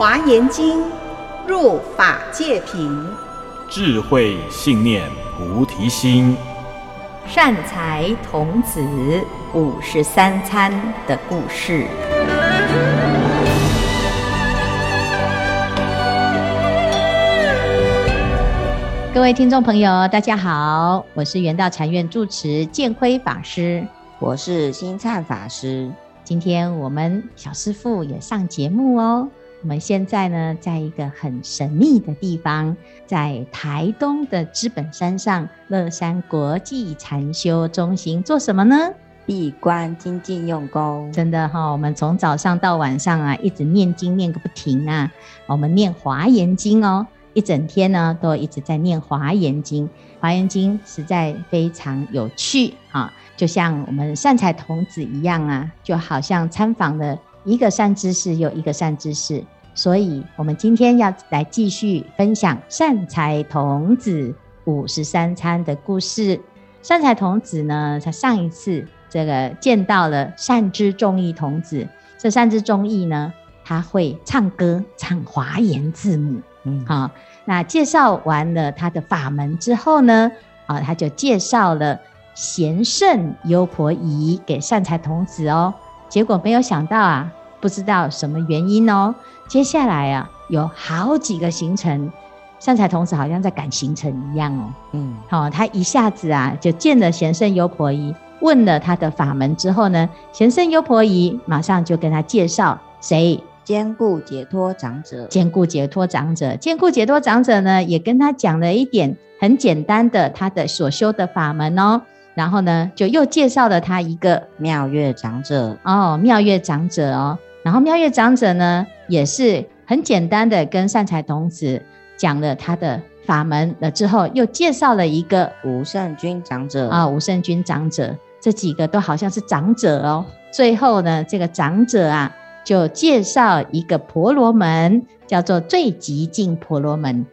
华严经，入法界品，智慧信念菩提心，善财童子五十三参的故事。各位听众朋友，大家好，我是圆道禅院住持建辉法师，我是星灿法师。今天我们小师傅也上节目哦。我们现在呢，在一个很神秘的地方，在台东的知本山上乐山国际禅修中心做什么呢？闭关精进用功。真的哈、哦，我们从早上到晚上啊，一直念经念个不停啊。我们念华严经哦。一整天呢，都一直在念《华严经》，《华严经》实在非常有趣啊，就像我们善财童子一样啊，就好像参访了一个善知识又一个善知识。所以，我们今天要来继续分享善财童子五十三参的故事。善财童子呢，他上一次这个见到了善知众义童子，这善知众义呢，他会唱歌，唱华严字母。嗯，好，那介绍完了他的法门之后呢，啊，他就介绍了贤圣优婆夷给善财童子哦。结果没有想到啊，不知道什么原因哦，接下来啊，有好几个行程，善财童子好像在赶行程一样哦。嗯，好，他一下子啊就见了贤圣优婆夷，问了他的法门之后呢，贤圣优婆夷马上就跟他介绍谁。坚固解脱长者，坚固解脱长者，坚固解脱长者呢，也跟他讲了一点很简单的他的所修的法门哦。然后呢，就又介绍了他一个妙月长者哦，妙月长者哦。然后妙月长者呢，也是很简单的跟善财童子讲了他的法门了之后，又介绍了一个无胜君长者啊，无胜君长者，这几个都好像是长者哦。最后呢，这个长者啊。就介绍一个婆罗门，叫做最极静婆罗门。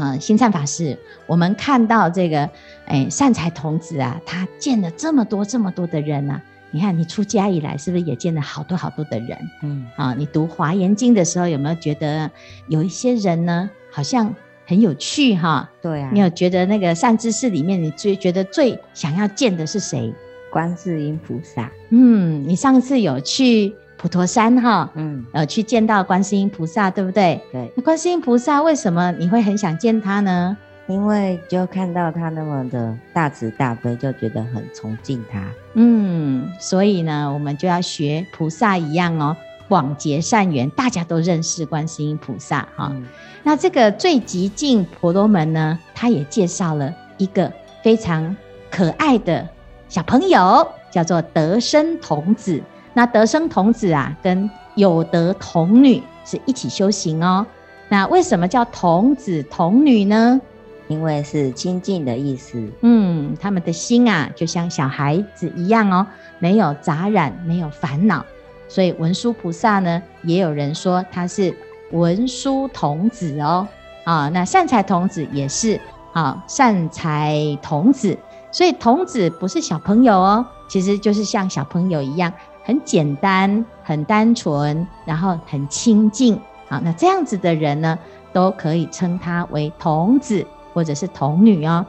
啊、呃，星灿法师，我们看到这个，哎，善财童子啊，他见了这么多这么多的人啊。你看，你出家以来，是不是也见了好多好多的人？嗯，啊，你读华严经的时候，有没有觉得有一些人呢，好像很有趣哈？对啊。你有觉得那个善知识里面，你最觉得最想要见的是谁？观世音菩萨。嗯，你上次有去？普陀山哈，嗯，呃，去见到观世音菩萨，对不对？对。那观世音菩萨为什么你会很想见他呢？因为就看到他那么的大慈大悲，就觉得很崇敬他。嗯，所以呢，我们就要学菩萨一样哦，广结善缘，大家都认识观世音菩萨哈。嗯、那这个最极静婆罗门呢，他也介绍了一个非常可爱的小朋友，叫做德生童子。那得生童子啊，跟有德童女是一起修行哦。那为什么叫童子童女呢？因为是清净的意思。嗯，他们的心啊，就像小孩子一样哦，没有杂染，没有烦恼。所以文殊菩萨呢，也有人说他是文殊童子哦。啊，那善财童子也是啊，善财童子。所以童子不是小朋友哦，其实就是像小朋友一样。很简单，很单纯，然后很清净。好，那这样子的人呢，都可以称他为童子或者是童女哦。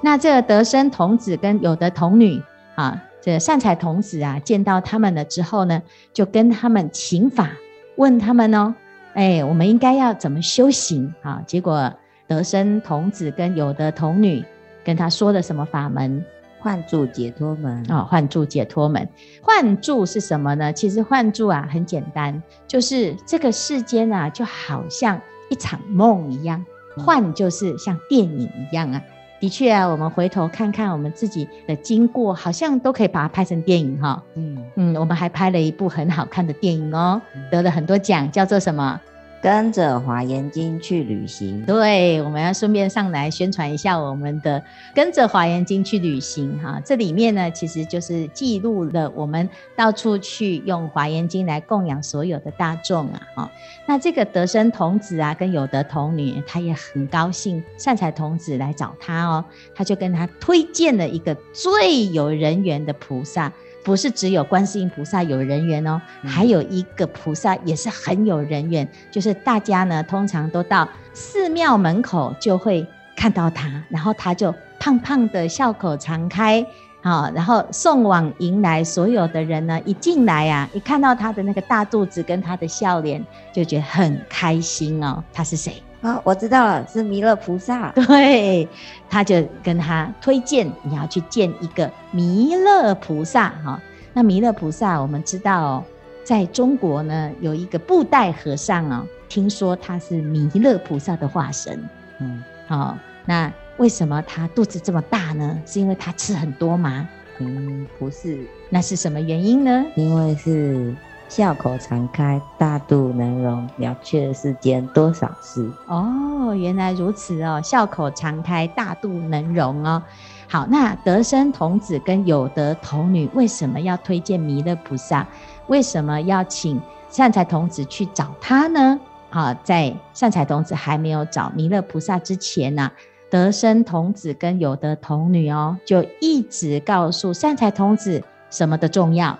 那这个德生童子跟有德童女啊，这善财童子啊，见到他们了之后呢，就跟他们请法，问他们哦，哎，我们应该要怎么修行啊？结果德生童子跟有德童女跟他说了什么法门？幻住解脱门哦，幻住解脱门，幻住是什么呢？其实幻住啊，很简单，就是这个世间啊，就好像一场梦一样。幻就是像电影一样啊，的确啊，我们回头看看我们自己的经过，好像都可以把它拍成电影哈。嗯嗯，我们还拍了一部很好看的电影哦，得了很多奖，叫做什么？跟着华严经去旅行，对，我们要顺便上来宣传一下我们的跟着华严经去旅行哈。这里面呢，其实就是记录了我们到处去用华严经来供养所有的大众啊。哈，那这个得生童子啊，跟有德童女，他也很高兴，善财童子来找他哦，他就跟他推荐了一个最有人缘的菩萨。不是只有观世音菩萨有人缘哦，嗯、还有一个菩萨也是很有人缘，就是大家呢通常都到寺庙门口就会看到他，然后他就胖胖的笑口常开，好，然后送往迎来所有的人呢，一进来啊，一看到他的那个大肚子跟他的笑脸，就觉得很开心哦。他是谁？啊、哦，我知道了，是弥勒菩萨。对，他就跟他推荐你要去见一个弥勒菩萨哈。那弥勒菩萨，我们知道哦，在中国呢有一个布袋和尚哦，听说他是弥勒菩萨的化身。嗯，好、哦，那为什么他肚子这么大呢？是因为他吃很多吗？嗯，不是。那是什么原因呢？因为是。笑口常开，大肚能容，了却世间多少事。哦，原来如此哦，笑口常开，大肚能容哦。好，那得生童子跟有德童女为什么要推荐弥勒菩萨？为什么要请善财童子去找他呢？好，在善财童子还没有找弥勒菩萨之前呢、啊，得生童子跟有德童女哦，就一直告诉善财童子什么的重要。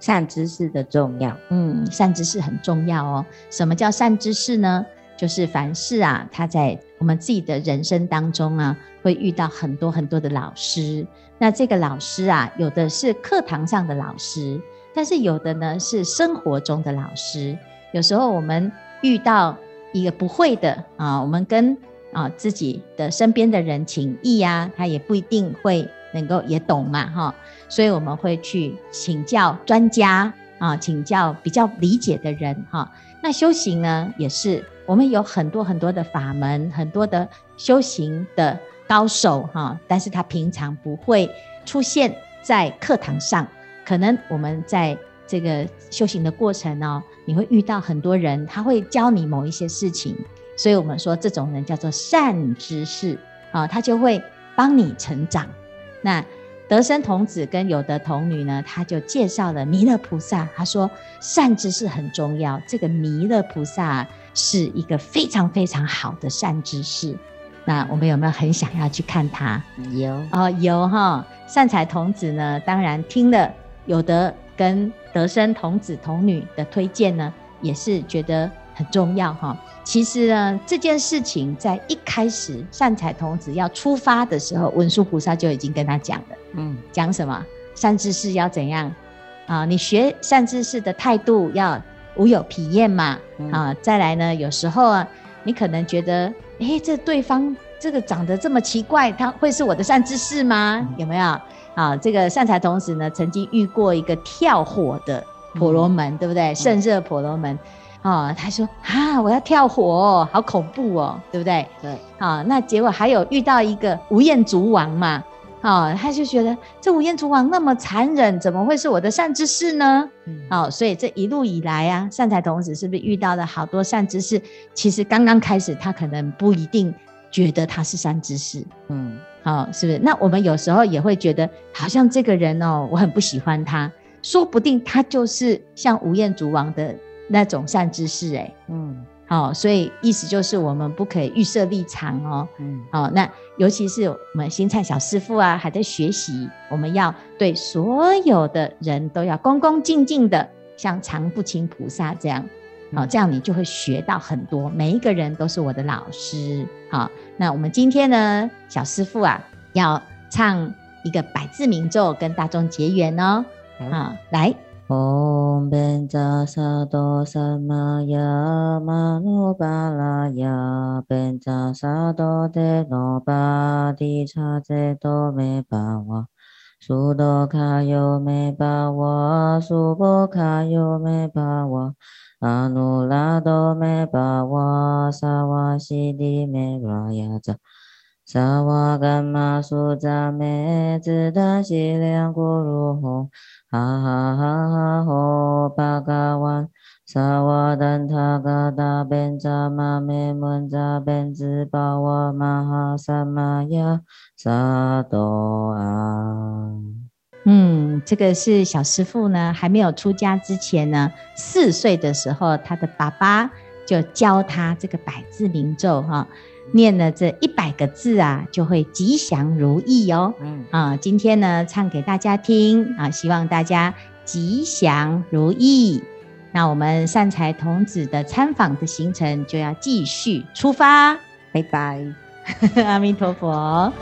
善知识的重要，嗯，善知识很重要哦。什么叫善知识呢？就是凡事啊，他在我们自己的人生当中啊，会遇到很多很多的老师。那这个老师啊，有的是课堂上的老师，但是有的呢是生活中的老师。有时候我们遇到一个不会的啊，我们跟啊自己的身边的人请益呀，他也不一定会。能够也懂嘛哈，所以我们会去请教专家啊，请教比较理解的人哈。那修行呢，也是我们有很多很多的法门，很多的修行的高手哈，但是他平常不会出现在课堂上。可能我们在这个修行的过程呢，你会遇到很多人，他会教你某一些事情，所以我们说这种人叫做善知识啊，他就会帮你成长。那德生童子跟有德童女呢，他就介绍了弥勒菩萨。他说善知识很重要，这个弥勒菩萨是一个非常非常好的善知识。那我们有没有很想要去看他？有哦，有哈。善财童子呢，当然听了有德跟德生童子童女的推荐呢，也是觉得。很重要哈，其实呢，这件事情在一开始善财童子要出发的时候，文殊菩萨就已经跟他讲了。嗯，讲什么？善知识要怎样啊？你学善知识的态度要无有疲厌嘛。嗯、啊，再来呢，有时候啊，你可能觉得，哎，这对方这个长得这么奇怪，他会是我的善知识吗？嗯、有没有？啊，这个善财童子呢，曾经遇过一个跳火的婆罗门，嗯、对不对？胜热婆罗门。哦，他说啊，我要跳火哦，好恐怖哦，对不对？对，好、哦，那结果还有遇到一个吴彦祖王嘛，哦，他就觉得这吴彦祖王那么残忍，怎么会是我的善知识呢？嗯，哦，所以这一路以来啊，善财童子是不是遇到了好多善知识？其实刚刚开始他可能不一定觉得他是善知识，嗯，好、哦，是不是？那我们有时候也会觉得，好像这个人哦，我很不喜欢他，说不定他就是像吴彦祖王的。那种善知识，哎，嗯，好，所以意思就是我们不可以预设立场哦，嗯，好，那尤其是我们新灿小师傅啊，还在学习，我们要对所有的人都要恭恭敬敬的，像常不轻菩萨这样，好，这样你就会学到很多，每一个人都是我的老师，好，那我们今天呢，小师傅啊，要唱一个百字明咒跟大众结缘哦，好，来。唵便札萨埵萨玛雅玛努巴拉雅便札萨埵德耨巴提叉遮多美巴哇苏多卡尤美巴哇苏波卡尤美巴哇阿努拉多美巴哇萨瓦西迪美拉雅扎萨瓦甘玛苏扎美兹达西良咕噜吽哈哈哈哈！吼巴嘎哇萨瓦丹塔嘎达便札玛美门札便智巴哇玛哈萨玛雅萨埵啊。嗯，这个是小师傅呢，还没有出家之前呢，四岁的时候，他的爸爸就教他这个百字明咒哈。念了这一百个字啊，就会吉祥如意哦。嗯啊，今天呢唱给大家听啊，希望大家吉祥如意。那我们善财童子的参访的行程就要继续出发，拜拜，阿弥陀佛。